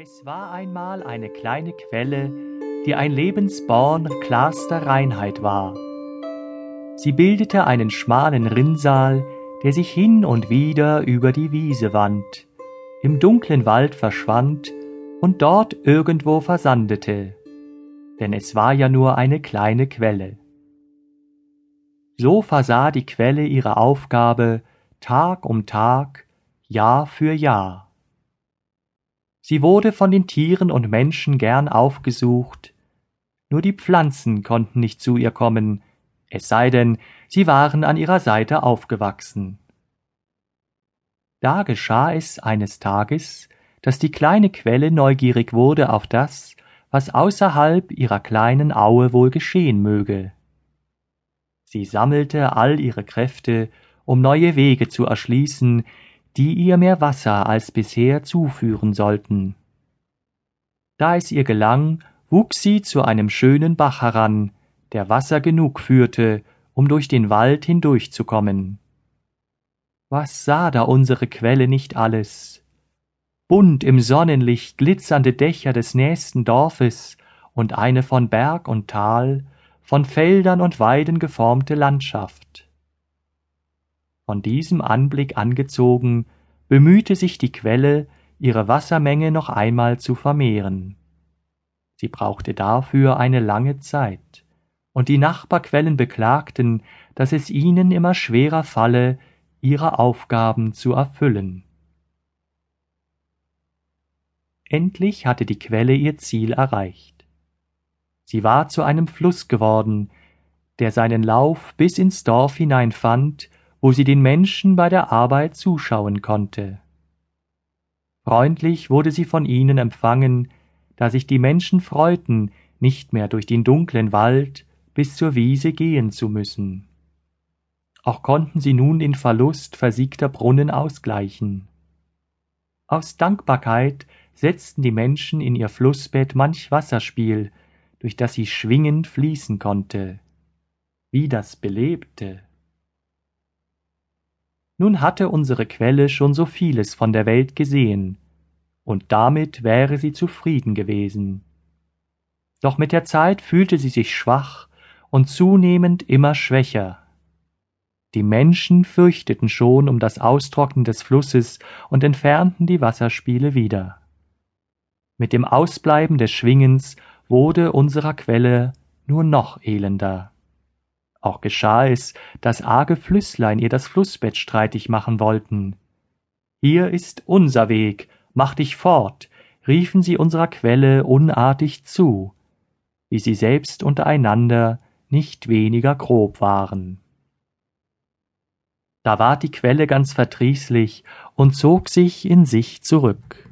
Es war einmal eine kleine Quelle, die ein Lebensborn klarster Reinheit war. Sie bildete einen schmalen Rinnsal, der sich hin und wieder über die Wiese wand, im dunklen Wald verschwand und dort irgendwo versandete, denn es war ja nur eine kleine Quelle. So versah die Quelle ihre Aufgabe Tag um Tag, Jahr für Jahr. Sie wurde von den Tieren und Menschen gern aufgesucht, nur die Pflanzen konnten nicht zu ihr kommen, es sei denn, sie waren an ihrer Seite aufgewachsen. Da geschah es eines Tages, dass die kleine Quelle neugierig wurde auf das, was außerhalb ihrer kleinen Aue wohl geschehen möge. Sie sammelte all ihre Kräfte, um neue Wege zu erschließen, die ihr mehr Wasser als bisher zuführen sollten. Da es ihr gelang, wuchs sie zu einem schönen Bach heran, der Wasser genug führte, um durch den Wald hindurchzukommen. Was sah da unsere Quelle nicht alles? Bunt im Sonnenlicht glitzernde Dächer des nächsten Dorfes und eine von Berg und Tal, von Feldern und Weiden geformte Landschaft. Von diesem Anblick angezogen, bemühte sich die Quelle, ihre Wassermenge noch einmal zu vermehren. Sie brauchte dafür eine lange Zeit, und die Nachbarquellen beklagten, dass es ihnen immer schwerer falle, ihre Aufgaben zu erfüllen. Endlich hatte die Quelle ihr Ziel erreicht. Sie war zu einem Fluss geworden, der seinen Lauf bis ins Dorf hineinfand wo sie den Menschen bei der Arbeit zuschauen konnte. Freundlich wurde sie von ihnen empfangen, da sich die Menschen freuten, nicht mehr durch den dunklen Wald bis zur Wiese gehen zu müssen. Auch konnten sie nun den Verlust versiegter Brunnen ausgleichen. Aus Dankbarkeit setzten die Menschen in ihr Flussbett manch Wasserspiel, durch das sie schwingend fließen konnte. Wie das belebte! Nun hatte unsere Quelle schon so vieles von der Welt gesehen, und damit wäre sie zufrieden gewesen. Doch mit der Zeit fühlte sie sich schwach und zunehmend immer schwächer. Die Menschen fürchteten schon um das Austrocknen des Flusses und entfernten die Wasserspiele wieder. Mit dem Ausbleiben des Schwingens wurde unserer Quelle nur noch elender. Auch geschah es, dass arge Flüsslein ihr das Flussbett streitig machen wollten. Hier ist unser Weg, mach dich fort, riefen sie unserer Quelle unartig zu, wie sie selbst untereinander nicht weniger grob waren. Da ward die Quelle ganz verdrießlich und zog sich in sich zurück.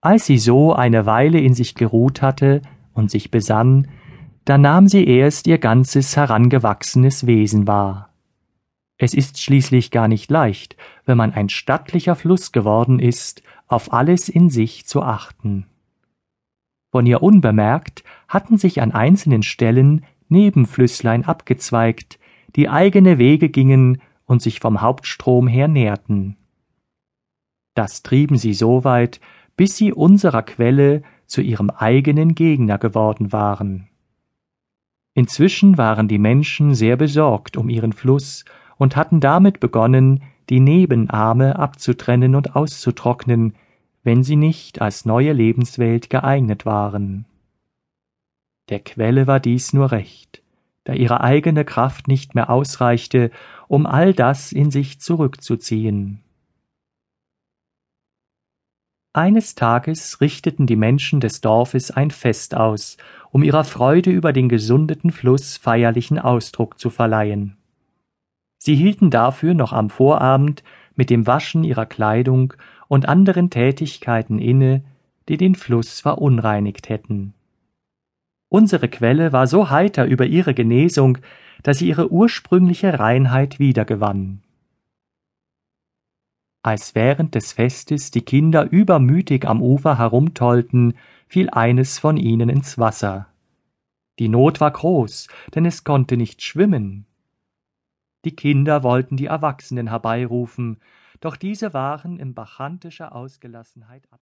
Als sie so eine Weile in sich geruht hatte und sich besann, da nahm sie erst ihr ganzes herangewachsenes Wesen wahr. Es ist schließlich gar nicht leicht, wenn man ein stattlicher Fluss geworden ist, auf alles in sich zu achten. Von ihr unbemerkt hatten sich an einzelnen Stellen Nebenflüsslein abgezweigt, die eigene Wege gingen und sich vom Hauptstrom her nährten. Das trieben sie so weit, bis sie unserer Quelle zu ihrem eigenen Gegner geworden waren. Inzwischen waren die Menschen sehr besorgt um ihren Fluss und hatten damit begonnen, die Nebenarme abzutrennen und auszutrocknen, wenn sie nicht als neue Lebenswelt geeignet waren. Der Quelle war dies nur recht, da ihre eigene Kraft nicht mehr ausreichte, um all das in sich zurückzuziehen. Eines Tages richteten die Menschen des Dorfes ein Fest aus, um ihrer Freude über den gesundeten Fluss feierlichen Ausdruck zu verleihen. Sie hielten dafür noch am Vorabend mit dem Waschen ihrer Kleidung und anderen Tätigkeiten inne, die den Fluss verunreinigt hätten. Unsere Quelle war so heiter über ihre Genesung, dass sie ihre ursprüngliche Reinheit wiedergewann. Als während des Festes die Kinder übermütig am Ufer herumtollten, fiel eines von ihnen ins Wasser. Die Not war groß, denn es konnte nicht schwimmen. Die Kinder wollten die Erwachsenen herbeirufen, doch diese waren in bachantischer Ausgelassenheit ab